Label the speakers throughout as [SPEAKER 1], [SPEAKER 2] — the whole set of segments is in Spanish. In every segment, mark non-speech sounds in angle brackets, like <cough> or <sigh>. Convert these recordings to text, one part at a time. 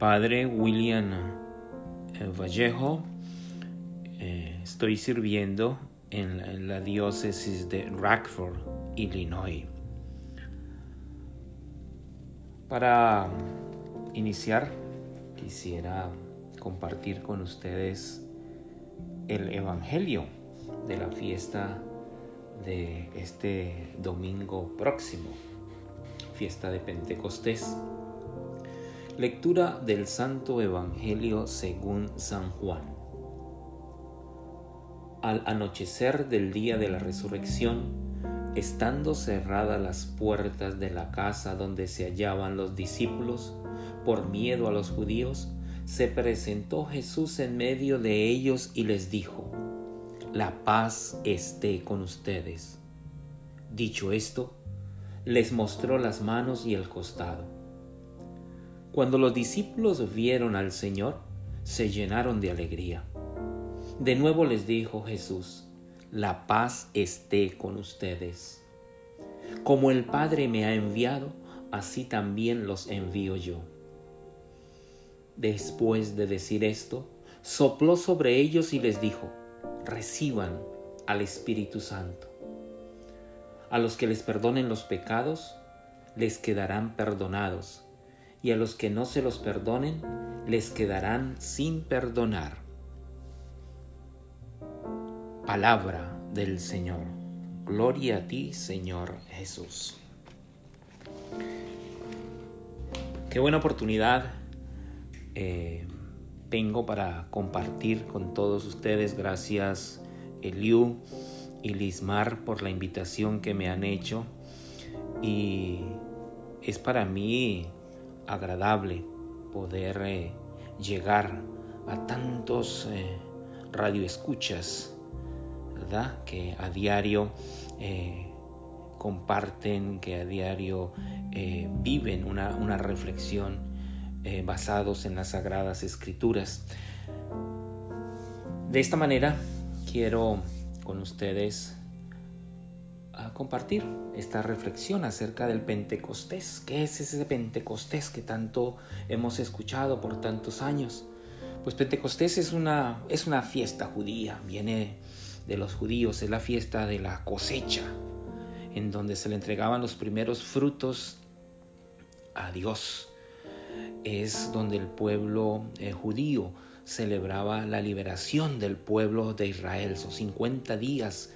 [SPEAKER 1] Padre William eh, Vallejo. Eh, estoy sirviendo en la, diócesis de Rockford, Illinois. Para iniciar, quisiera compartir con ustedes el Evangelio de la fiesta de este domingo próximo, fiesta de Pentecostés. Lectura del Santo Evangelio según San Juan. Al anochecer del día de la resurrección, estando cerradas las puertas de la casa donde se hallaban los discípulos, por miedo a los judíos, se presentó Jesús en medio de ellos y les dijo, La paz esté con ustedes. Dicho esto, les mostró las manos y el costado. Cuando los discípulos vieron al Señor, se llenaron de alegría. De nuevo les dijo Jesús, la paz esté con ustedes. Como el Padre me ha enviado, así también los envío yo. Después de decir esto, sopló sobre ellos y les dijo, reciban al Espíritu Santo. A los que les perdonen los pecados, les quedarán perdonados y a los que no se los perdonen les quedarán sin perdonar. Palabra del Señor. Gloria a ti, Señor Jesús. Qué buena oportunidad eh, tengo para compartir con todos ustedes. Gracias, Eliu y Lismar, por la invitación que me han hecho. Y es para mí agradable poder eh, llegar a tantos eh, radioescuchas, ¿verdad? Que a diario eh, comparten, que a diario viven una, una reflexión basados en las sagradas escrituras. De esta manera quiero con ustedes compartir esta reflexión acerca del Pentecostés. ¿Qué es ese Pentecostés que tanto hemos escuchado por tantos años? Pues Pentecostés es una, es una fiesta judía, viene de los judíos, es la fiesta de la cosecha, en donde se le entregaban los primeros frutos a Dios. Es donde el pueblo eh, judío celebraba la liberación del pueblo de Israel, son 50 días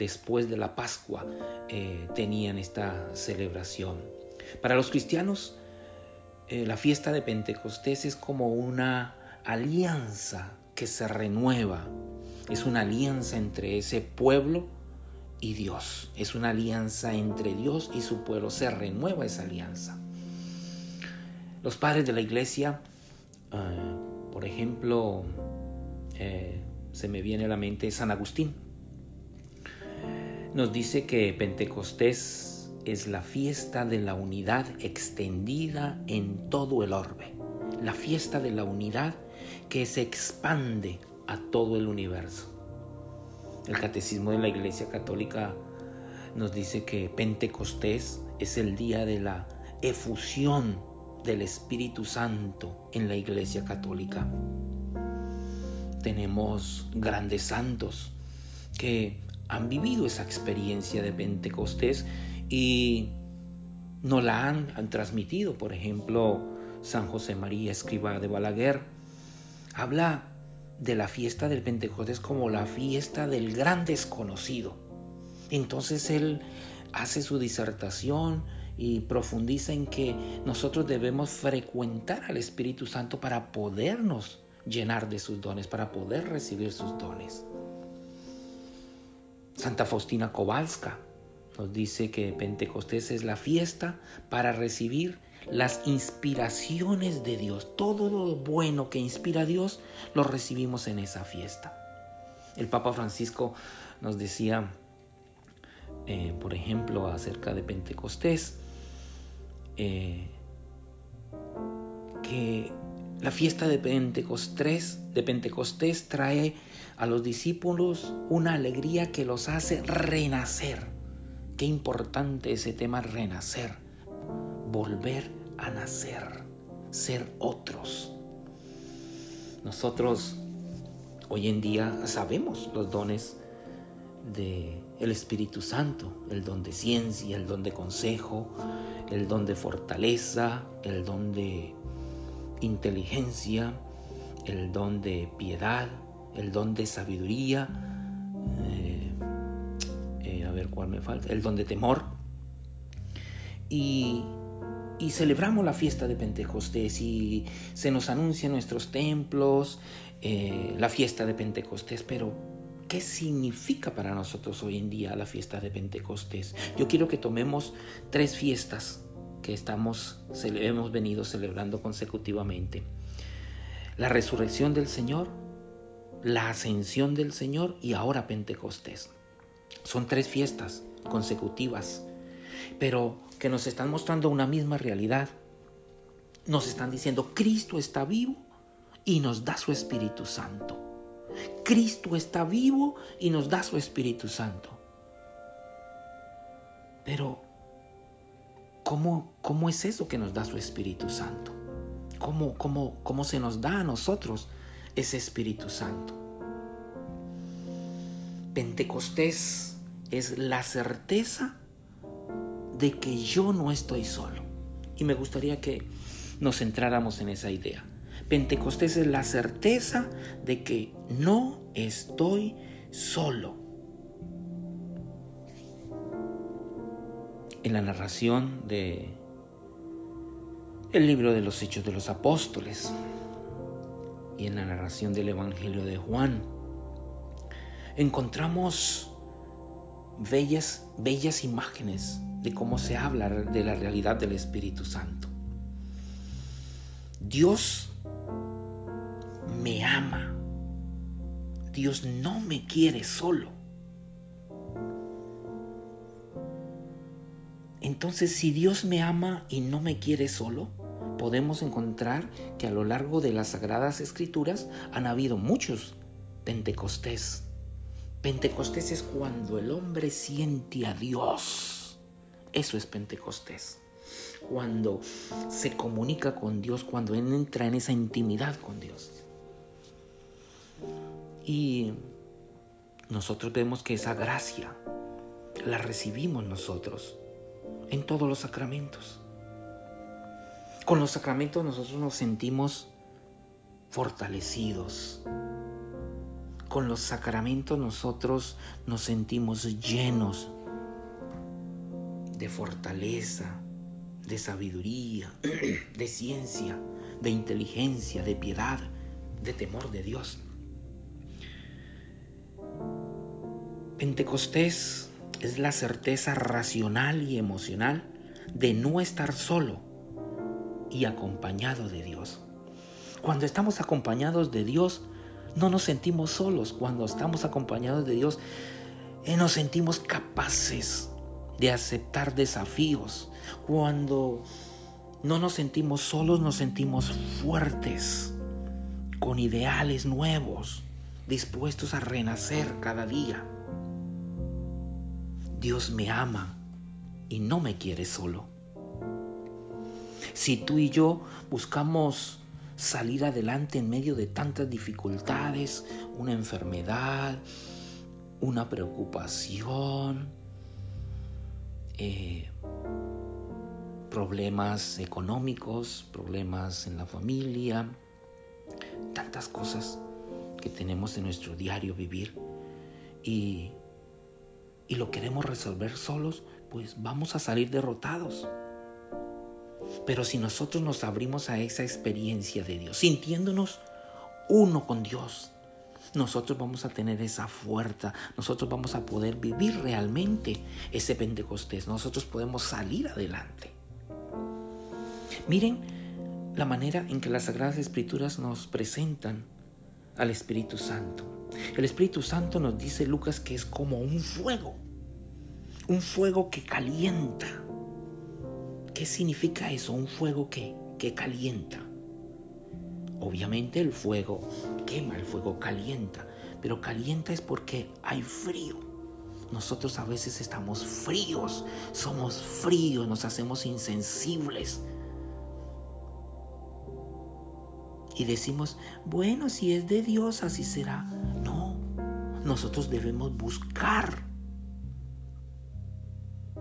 [SPEAKER 1] después de la Pascua eh, tenían esta celebración. Para los cristianos, eh, la fiesta de Pentecostés es como una alianza que se renueva. Es una alianza entre ese pueblo y Dios. Es una alianza entre Dios y su pueblo. Se renueva esa alianza. Los padres de la iglesia, eh, por ejemplo, se me viene a la mente San Agustín nos dice que Pentecostés es la fiesta de la unidad extendida en todo el orbe, la fiesta de la unidad que se expande a todo el universo. El catecismo de la Iglesia Católica nos dice que Pentecostés es el día de la efusión del Espíritu Santo en la Iglesia Católica. Tenemos grandes santos que han vivido esa experiencia de Pentecostés y no la han, transmitido. Por ejemplo, San José María Escriba de Balaguer habla de la fiesta del Pentecostés como la fiesta del gran desconocido. Entonces él hace su disertación y profundiza en que nosotros debemos frecuentar al Espíritu Santo para podernos llenar de sus dones, para poder recibir sus dones. Santa Faustina Kowalska nos dice que Pentecostés es la fiesta para recibir las inspiraciones de Dios. Todo lo bueno que inspira a Dios lo recibimos en esa fiesta. El Papa Francisco nos decía, eh, por ejemplo, acerca de Pentecostés, eh, que la fiesta de Pentecostés, de Pentecostés trae a los discípulos una alegría que los hace renacer. Qué importante ese tema renacer, volver a nacer, ser otros. Nosotros hoy en día sabemos los dones de el Espíritu Santo, el don de ciencia, el don de consejo, el don de fortaleza, el don de inteligencia, el don de piedad, el don de sabiduría, eh, eh, a ver cuál me falta, el don de temor. Y, celebramos la fiesta de Pentecostés y se nos anuncia en nuestros templos eh, la fiesta de Pentecostés, pero ¿qué significa para nosotros hoy en día la fiesta de Pentecostés? Yo quiero que tomemos tres fiestas que estamos, hemos venido celebrando consecutivamente. La resurrección del Señor, la ascensión del Señor y ahora Pentecostés. Son tres fiestas consecutivas, pero que nos están mostrando una misma realidad. Nos están diciendo, Cristo está vivo y nos da su Espíritu Santo. Cristo está vivo y nos da su Espíritu Santo. Pero, ¿cómo, cómo es eso que nos da su Espíritu Santo? ¿Cómo, cómo, cómo se nos da a nosotros ese Espíritu Santo? Pentecostés es la certeza de que yo no estoy solo. Y me gustaría que nos centráramos en esa idea. Pentecostés es la certeza de que no estoy solo. En la narración de el libro de los Hechos de los Apóstoles y en la narración del Evangelio de Juan encontramos bellas bellas imágenes de cómo se habla de la realidad del Espíritu Santo. Dios me ama. Dios no me quiere solo. Entonces, si Dios me ama y no me quiere solo, podemos encontrar que a lo largo de las sagradas escrituras han habido muchos Pentecostés. Pentecostés es cuando el hombre siente a Dios. Eso es Pentecostés. Cuando se comunica con Dios, cuando entra en esa intimidad con Dios. Y nosotros vemos que esa gracia la recibimos nosotros en todos los sacramentos. Con los sacramentos nosotros nos sentimos fortalecidos. Con los sacramentos nosotros nos sentimos llenos de fortaleza, de sabiduría, <clears throat> de ciencia, de inteligencia, de piedad, de temor de Dios. Pentecostés es la certeza racional y emocional de no estar solo y acompañado de Dios. Cuando estamos acompañados de Dios, no nos sentimos solos. Cuando estamos acompañados de Dios, eh, nos sentimos capaces de aceptar desafíos. Cuando no nos sentimos solos, nos sentimos fuertes, con ideales nuevos, dispuestos a renacer cada día. Dios me ama y no me quiere solo. Si tú y yo buscamos salir adelante en medio de tantas dificultades, una enfermedad, una preocupación, eh, problemas económicos, problemas en la familia, tantas cosas que tenemos en nuestro diario vivir y y lo queremos resolver solos, pues vamos a salir derrotados. Pero si nosotros nos abrimos a esa experiencia de Dios, sintiéndonos uno con Dios, nosotros vamos a tener esa fuerza, nosotros vamos a poder vivir realmente ese Pentecostés, nosotros podemos salir adelante. Miren la manera en que las Sagradas Escrituras nos presentan al Espíritu Santo. El Espíritu Santo nos dice Lucas que es como un fuego, un fuego que calienta. ¿Qué significa eso? Un fuego que, que calienta. Obviamente el fuego quema, el fuego calienta, pero calienta es porque hay frío. Nosotros a veces estamos fríos, somos fríos, nos hacemos insensibles. Y decimos, bueno, si es de Dios, así será. No, nosotros debemos buscar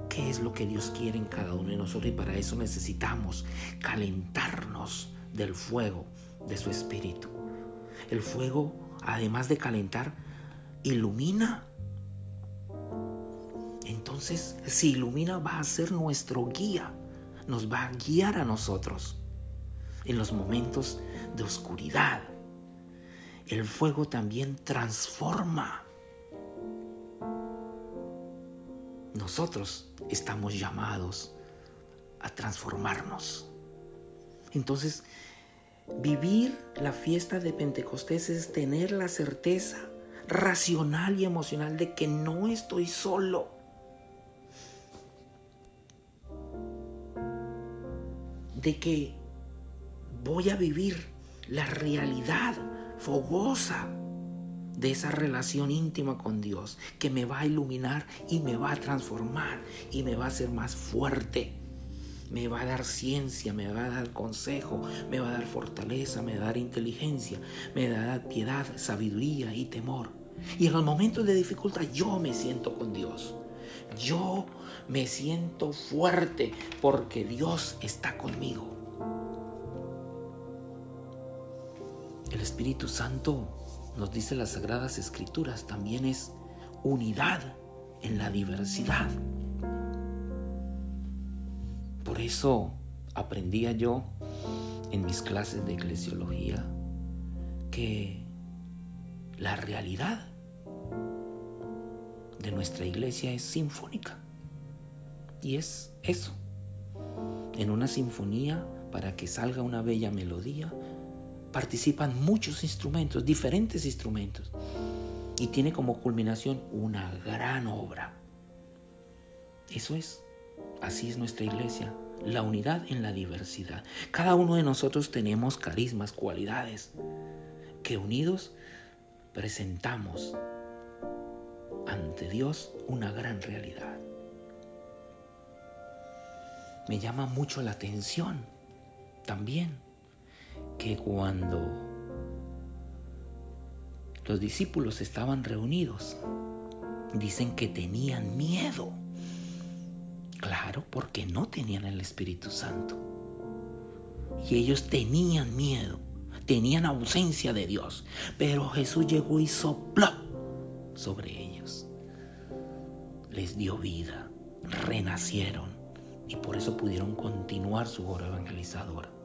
[SPEAKER 1] qué es lo que Dios quiere en cada uno de nosotros y para eso necesitamos calentarnos del fuego de su espíritu. El fuego, además de calentar, ilumina. Entonces, si ilumina, va a ser nuestro guía, nos va a guiar a nosotros en los momentos de oscuridad. El fuego también transforma. Nosotros estamos llamados a transformarnos. Entonces, vivir la fiesta de Pentecostés es tener la certeza racional y emocional de que no estoy solo. De que voy a vivir la realidad fogosa de esa relación íntima con Dios que me va a iluminar y me va a transformar y me va a hacer más fuerte. Me va a dar ciencia, me va a dar consejo, me va a dar fortaleza, me va a dar inteligencia, me va a dar piedad, sabiduría y temor. Y en los momentos de dificultad yo me siento con Dios. Yo me siento fuerte porque Dios está conmigo. El Espíritu Santo, nos dice las Sagradas Escrituras, también es unidad en la diversidad. Por eso aprendía yo en mis clases de eclesiología que la realidad de nuestra iglesia es sinfónica. Y es eso. En una sinfonía, para que salga una bella melodía, participan muchos instrumentos, diferentes instrumentos, y tiene como culminación una gran obra. Eso es, así es nuestra iglesia, la unidad en la diversidad. Cada uno de nosotros tenemos carismas, cualidades, que unidos presentamos ante Dios una gran realidad. Me llama mucho la atención también que cuando los discípulos estaban reunidos, dicen que tenían miedo. Claro, porque no tenían el Espíritu Santo. Y ellos tenían miedo, tenían ausencia de Dios. Pero Jesús llegó y sopló sobre ellos. Les dio vida, renacieron y por eso pudieron continuar su obra evangelizadora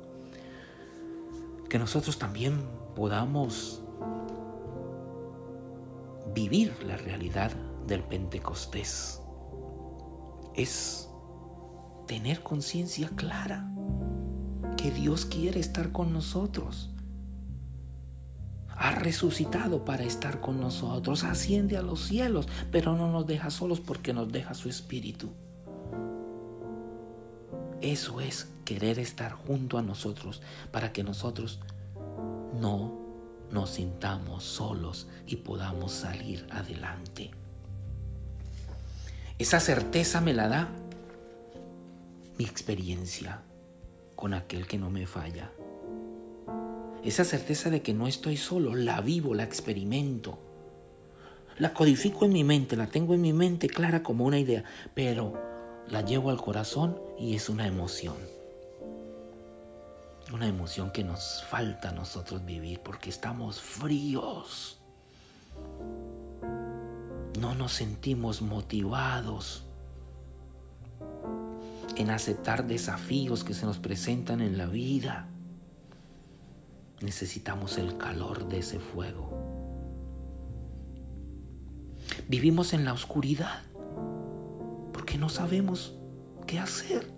[SPEAKER 1] que nosotros también podamos vivir la realidad del Pentecostés. Es tener conciencia clara que Dios quiere estar con nosotros. Ha resucitado para estar con nosotros, asciende a los cielos, pero no nos deja solos porque nos deja su espíritu. Eso es querer estar junto a nosotros para que nosotros no nos sintamos solos y podamos salir adelante. Esa certeza me la da mi experiencia con aquel que no me falla. Esa certeza de que no estoy solo, la vivo, la experimento. La codifico en mi mente, la tengo en mi mente clara como una idea, pero la llevo al corazón y es una emoción. Una emoción que nos falta a nosotros vivir porque estamos fríos. No nos sentimos motivados en aceptar desafíos que se nos presentan en la vida. Necesitamos el calor de ese fuego. Vivimos en la oscuridad no sabemos qué hacer.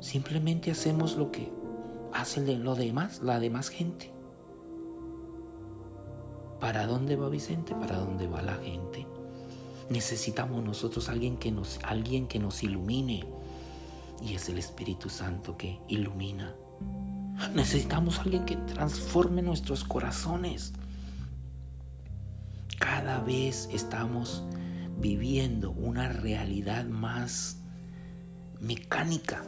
[SPEAKER 1] Simplemente hacemos lo que hacen lo demás, la demás gente. ¿Para dónde va Vicente? ¿Para dónde va la gente? Necesitamos nosotros alguien que nos, alguien que nos ilumine. Y es el Espíritu Santo que ilumina. Necesitamos alguien que transforme nuestros corazones cada vez estamos viviendo una realidad más mecánica.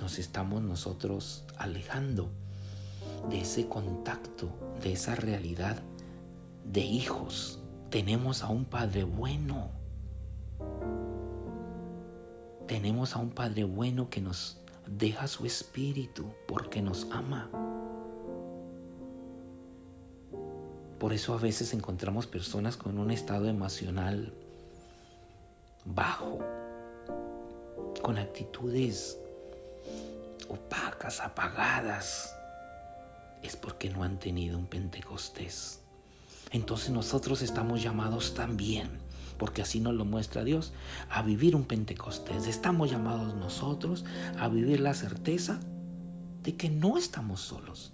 [SPEAKER 1] Nos estamos nosotros alejando de ese contacto, de esa realidad de hijos. Tenemos a un Padre bueno. Tenemos a un Padre bueno que nos deja su espíritu porque nos ama. Por eso a veces encontramos personas con un estado emocional bajo, con actitudes opacas, apagadas. Es porque no han tenido un Pentecostés. Entonces nosotros estamos llamados también, porque así nos lo muestra Dios, a vivir un Pentecostés. Estamos llamados nosotros a vivir la certeza de que no estamos solos.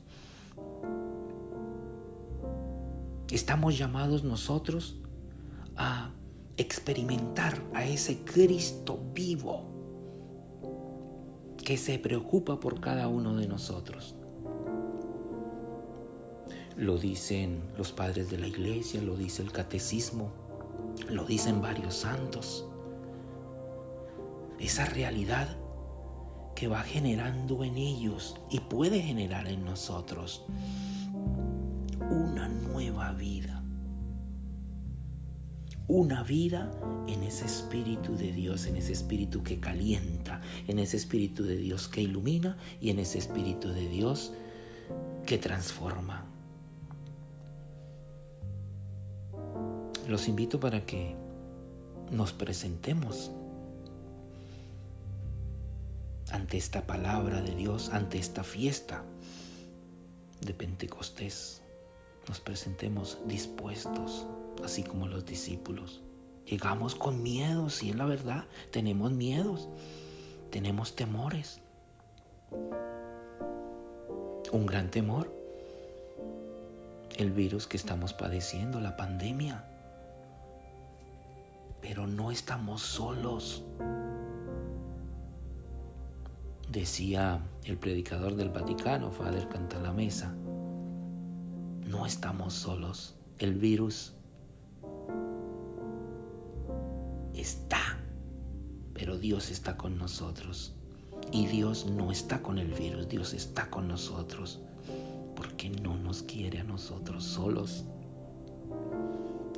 [SPEAKER 1] Estamos llamados nosotros a experimentar a ese Cristo vivo que se preocupa por cada uno de nosotros. Lo dicen los padres de la iglesia, lo dice el catecismo, lo dicen varios santos. Esa realidad que va generando en ellos y puede generar en nosotros una nueva vida. Una vida en ese espíritu de Dios, en ese espíritu que calienta, en ese espíritu de Dios que ilumina y en ese espíritu de Dios que transforma. Los invito para que nos presentemos ante esta palabra de Dios, ante esta fiesta de Pentecostés nos presentemos dispuestos, así como los discípulos. Llegamos con miedos, si es la verdad, tenemos miedos, tenemos temores. Un gran temor, el virus que estamos padeciendo, la pandemia. Pero no estamos solos. Decía el predicador del Vaticano, Father Cantalamesa, no estamos solos. El virus está, pero Dios está con nosotros. Y Dios no está con el virus, Dios está con nosotros, porque no nos quiere a nosotros solos.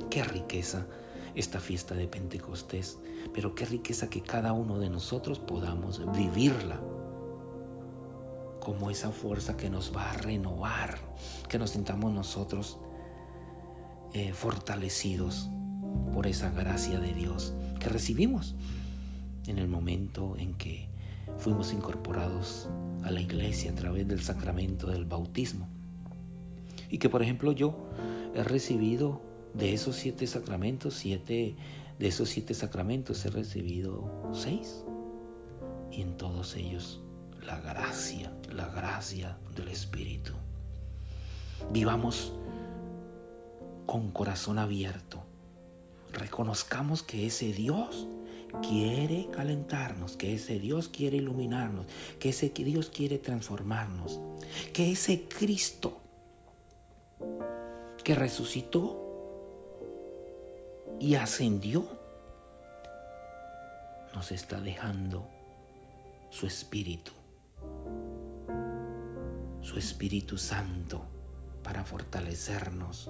[SPEAKER 1] Qué riqueza esta fiesta de Pentecostés, pero qué riqueza que cada uno de nosotros podamos vivirla como esa fuerza que nos va a renovar, que nos sintamos nosotros eh, fortalecidos por esa gracia de Dios que recibimos en el momento en que fuimos incorporados a la iglesia a través del sacramento del bautismo. Y que por ejemplo yo he recibido de esos siete sacramentos, siete, de esos siete sacramentos he recibido seis. Y en todos ellos la gracia, la gracia del Espíritu. Vivamos con corazón abierto. Reconozcamos que ese Dios quiere calentarnos, que ese Dios quiere iluminarnos, que ese Dios quiere transformarnos, que ese Cristo que resucitó y ascendió nos está dejando su espíritu su Espíritu Santo para fortalecernos,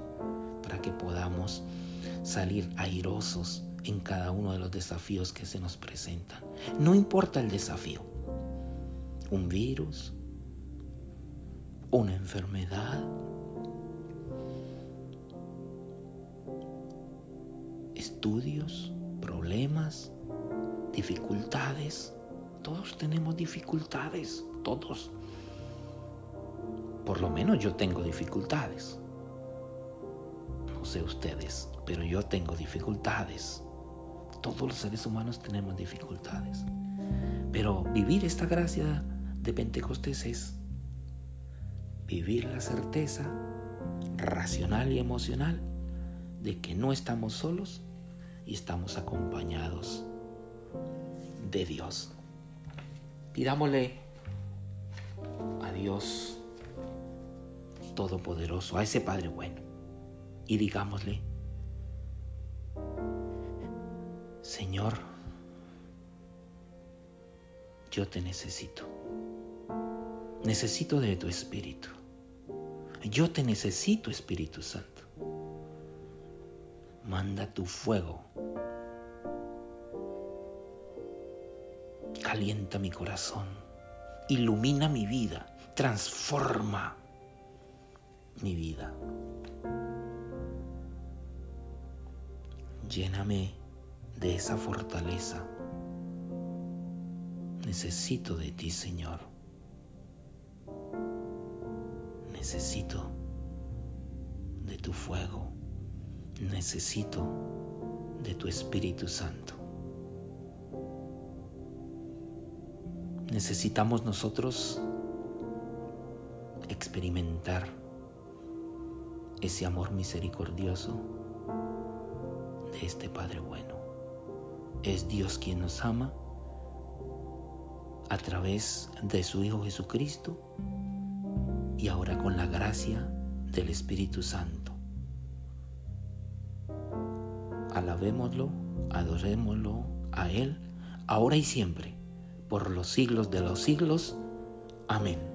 [SPEAKER 1] para que podamos salir airosos en cada uno de los desafíos que se nos presentan. No importa el desafío, un virus, una enfermedad, estudios, problemas, dificultades. Todos tenemos dificultades, todos. Por lo menos yo tengo dificultades. Sé ustedes, pero yo tengo dificultades. Todos los seres humanos tenemos dificultades. Pero vivir esta gracia de Pentecostés es vivir la certeza racional y emocional de que no estamos solos y estamos acompañados de Dios. Pidámosle a Dios Todopoderoso, a ese Padre bueno, y digámosle, Señor, yo te necesito. Necesito de tu Espíritu. Yo te necesito, Espíritu Santo. Manda tu fuego. Calienta mi corazón. Ilumina mi vida. Transforma mi vida. Lléname de esa fortaleza. Necesito de ti, Señor. Necesito de tu fuego. Necesito de tu Espíritu Santo. Necesitamos nosotros experimentar ese amor misericordioso este Padre bueno. Es Dios quien nos ama a través de su Hijo Jesucristo y ahora con la gracia del Espíritu Santo. Alabémoslo, adorémoslo a Él, ahora y siempre, por los siglos de los siglos. Amén.